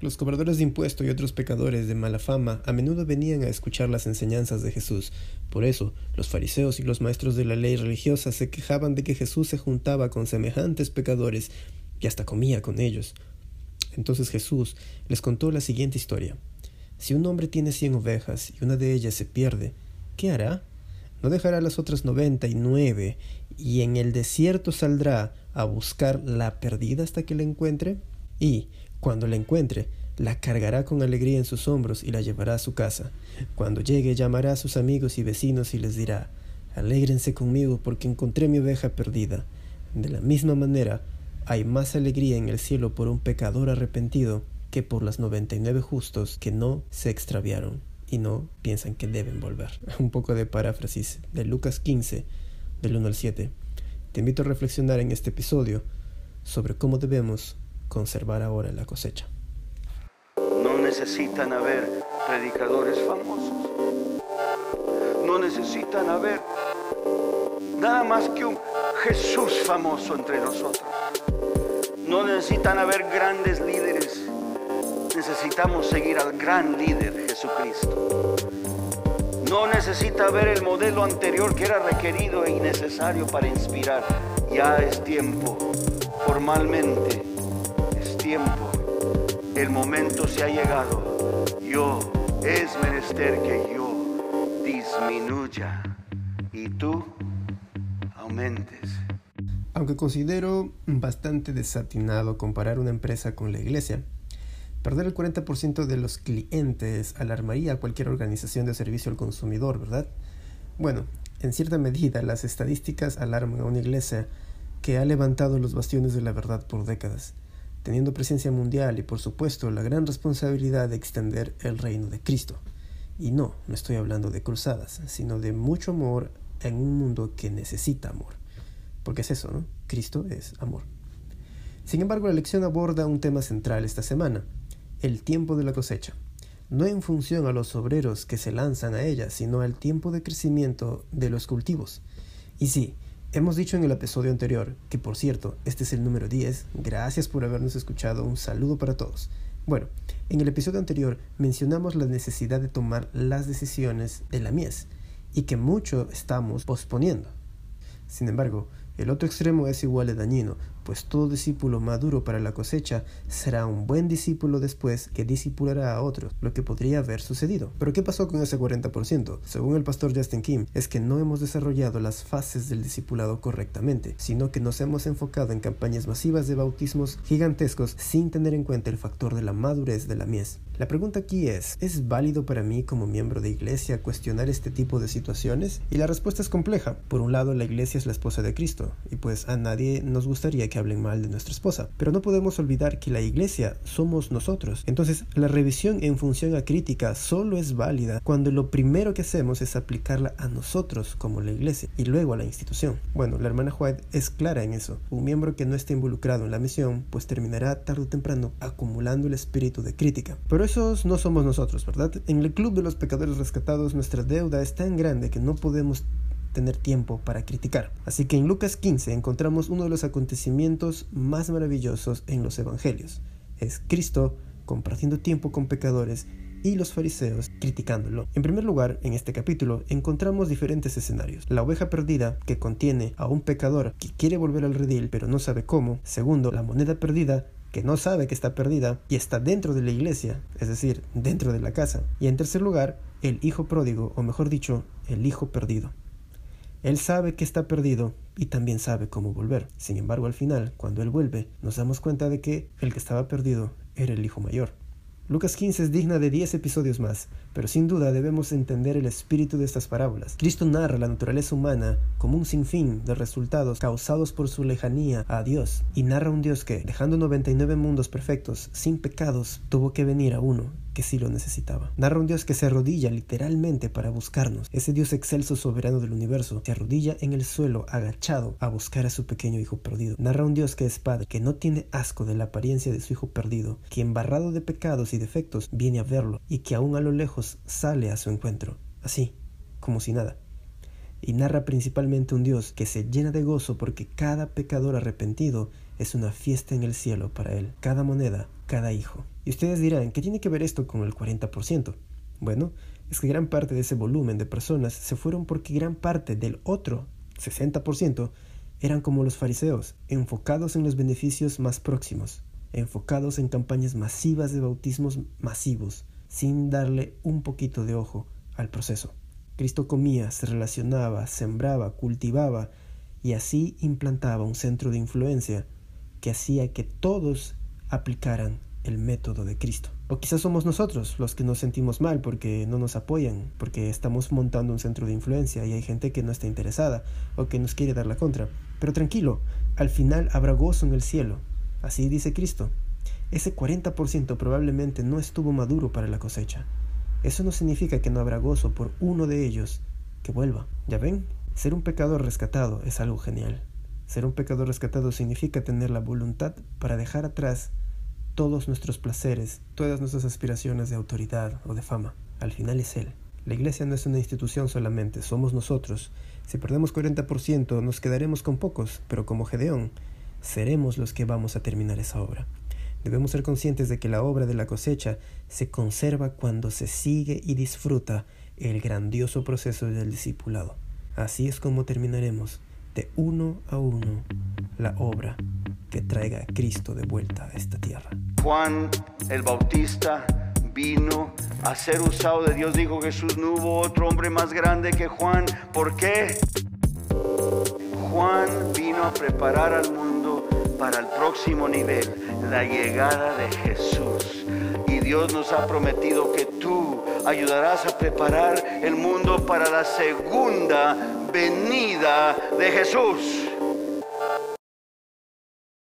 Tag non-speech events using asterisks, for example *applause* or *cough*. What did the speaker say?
Los cobradores de impuestos y otros pecadores de mala fama a menudo venían a escuchar las enseñanzas de Jesús. Por eso, los fariseos y los maestros de la ley religiosa se quejaban de que Jesús se juntaba con semejantes pecadores y hasta comía con ellos. Entonces Jesús les contó la siguiente historia. Si un hombre tiene cien ovejas y una de ellas se pierde, ¿qué hará? ¿No dejará las otras noventa y nueve y en el desierto saldrá a buscar la perdida hasta que la encuentre? Y, cuando la encuentre, la cargará con alegría en sus hombros y la llevará a su casa. Cuando llegue llamará a sus amigos y vecinos y les dirá, Alégrense conmigo porque encontré mi oveja perdida. De la misma manera, hay más alegría en el cielo por un pecador arrepentido que por las noventa y nueve justos que no se extraviaron y no piensan que deben volver. *laughs* Un poco de paráfrasis de Lucas 15, del 1 al 7. Te invito a reflexionar en este episodio sobre cómo debemos conservar ahora la cosecha. No necesitan haber predicadores famosos. No necesitan haber nada más que un Jesús famoso entre nosotros. No necesitan haber grandes líderes. Necesitamos seguir al gran líder Jesucristo. No necesita haber el modelo anterior que era requerido e innecesario para inspirar. Ya es tiempo, formalmente, el momento se ha llegado. Yo, es menester que yo disminuya y tú aumentes. Aunque considero bastante desatinado comparar una empresa con la iglesia, perder el 40% de los clientes alarmaría a cualquier organización de servicio al consumidor, ¿verdad? Bueno, en cierta medida las estadísticas alarman a una iglesia que ha levantado los bastiones de la verdad por décadas teniendo presencia mundial y por supuesto la gran responsabilidad de extender el reino de Cristo. Y no, no estoy hablando de cruzadas, sino de mucho amor en un mundo que necesita amor. Porque es eso, ¿no? Cristo es amor. Sin embargo, la lección aborda un tema central esta semana, el tiempo de la cosecha. No en función a los obreros que se lanzan a ella, sino al tiempo de crecimiento de los cultivos. Y sí, Hemos dicho en el episodio anterior, que por cierto, este es el número 10, gracias por habernos escuchado, un saludo para todos. Bueno, en el episodio anterior mencionamos la necesidad de tomar las decisiones de la mies y que mucho estamos posponiendo. Sin embargo, el otro extremo es igual de dañino, pues todo discípulo maduro para la cosecha será un buen discípulo después que discipulará a otros, lo que podría haber sucedido. Pero ¿qué pasó con ese 40%? Según el pastor Justin Kim, es que no hemos desarrollado las fases del discipulado correctamente, sino que nos hemos enfocado en campañas masivas de bautismos gigantescos sin tener en cuenta el factor de la madurez de la mies. La pregunta aquí es, ¿es válido para mí como miembro de iglesia cuestionar este tipo de situaciones? Y la respuesta es compleja. Por un lado, la iglesia es la esposa de Cristo, y pues a nadie nos gustaría que hablen mal de nuestra esposa. Pero no podemos olvidar que la iglesia somos nosotros. Entonces, la revisión en función a crítica solo es válida cuando lo primero que hacemos es aplicarla a nosotros como la iglesia y luego a la institución. Bueno, la hermana White es clara en eso. Un miembro que no esté involucrado en la misión, pues terminará tarde o temprano acumulando el espíritu de crítica. Pero esos no somos nosotros, ¿verdad? En el club de los pecadores rescatados nuestra deuda es tan grande que no podemos tener tiempo para criticar. Así que en Lucas 15 encontramos uno de los acontecimientos más maravillosos en los evangelios. Es Cristo compartiendo tiempo con pecadores y los fariseos criticándolo. En primer lugar, en este capítulo encontramos diferentes escenarios. La oveja perdida, que contiene a un pecador que quiere volver al redil pero no sabe cómo. Segundo, la moneda perdida, que no sabe que está perdida y está dentro de la iglesia, es decir, dentro de la casa. Y en tercer lugar, el hijo pródigo, o mejor dicho, el hijo perdido. Él sabe que está perdido y también sabe cómo volver. Sin embargo, al final, cuando él vuelve, nos damos cuenta de que el que estaba perdido era el hijo mayor. Lucas 15 es digna de 10 episodios más, pero sin duda debemos entender el espíritu de estas parábolas. Cristo narra la naturaleza humana como un sinfín de resultados causados por su lejanía a Dios, y narra un Dios que, dejando 99 mundos perfectos, sin pecados, tuvo que venir a uno que sí lo necesitaba. Narra un Dios que se arrodilla literalmente para buscarnos. Ese Dios excelso soberano del universo se arrodilla en el suelo agachado a buscar a su pequeño hijo perdido. Narra un Dios que es padre, que no tiene asco de la apariencia de su hijo perdido, que embarrado de pecados y defectos viene a verlo y que aún a lo lejos sale a su encuentro, así, como si nada. Y narra principalmente un Dios que se llena de gozo porque cada pecador arrepentido es una fiesta en el cielo para él, cada moneda, cada hijo. Y ustedes dirán, ¿qué tiene que ver esto con el 40%? Bueno, es que gran parte de ese volumen de personas se fueron porque gran parte del otro 60% eran como los fariseos, enfocados en los beneficios más próximos, enfocados en campañas masivas de bautismos masivos, sin darle un poquito de ojo al proceso. Cristo comía, se relacionaba, sembraba, cultivaba y así implantaba un centro de influencia que hacía que todos aplicaran el método de Cristo. O quizás somos nosotros los que nos sentimos mal porque no nos apoyan, porque estamos montando un centro de influencia y hay gente que no está interesada o que nos quiere dar la contra. Pero tranquilo, al final habrá gozo en el cielo. Así dice Cristo. Ese 40% probablemente no estuvo maduro para la cosecha. Eso no significa que no habrá gozo por uno de ellos que vuelva. ¿Ya ven? Ser un pecador rescatado es algo genial. Ser un pecador rescatado significa tener la voluntad para dejar atrás todos nuestros placeres, todas nuestras aspiraciones de autoridad o de fama. Al final es Él. La iglesia no es una institución solamente, somos nosotros. Si perdemos 40% nos quedaremos con pocos, pero como Gedeón, seremos los que vamos a terminar esa obra. Debemos ser conscientes de que la obra de la cosecha se conserva cuando se sigue y disfruta el grandioso proceso del discipulado. Así es como terminaremos de uno a uno la obra que traiga a Cristo de vuelta a esta tierra. Juan el Bautista vino a ser usado de Dios, dijo Jesús, no hubo otro hombre más grande que Juan. ¿Por qué? Juan vino a preparar al mundo para el próximo nivel, la llegada de Jesús. Y Dios nos ha prometido que tú ayudarás a preparar el mundo para la segunda venida de Jesús.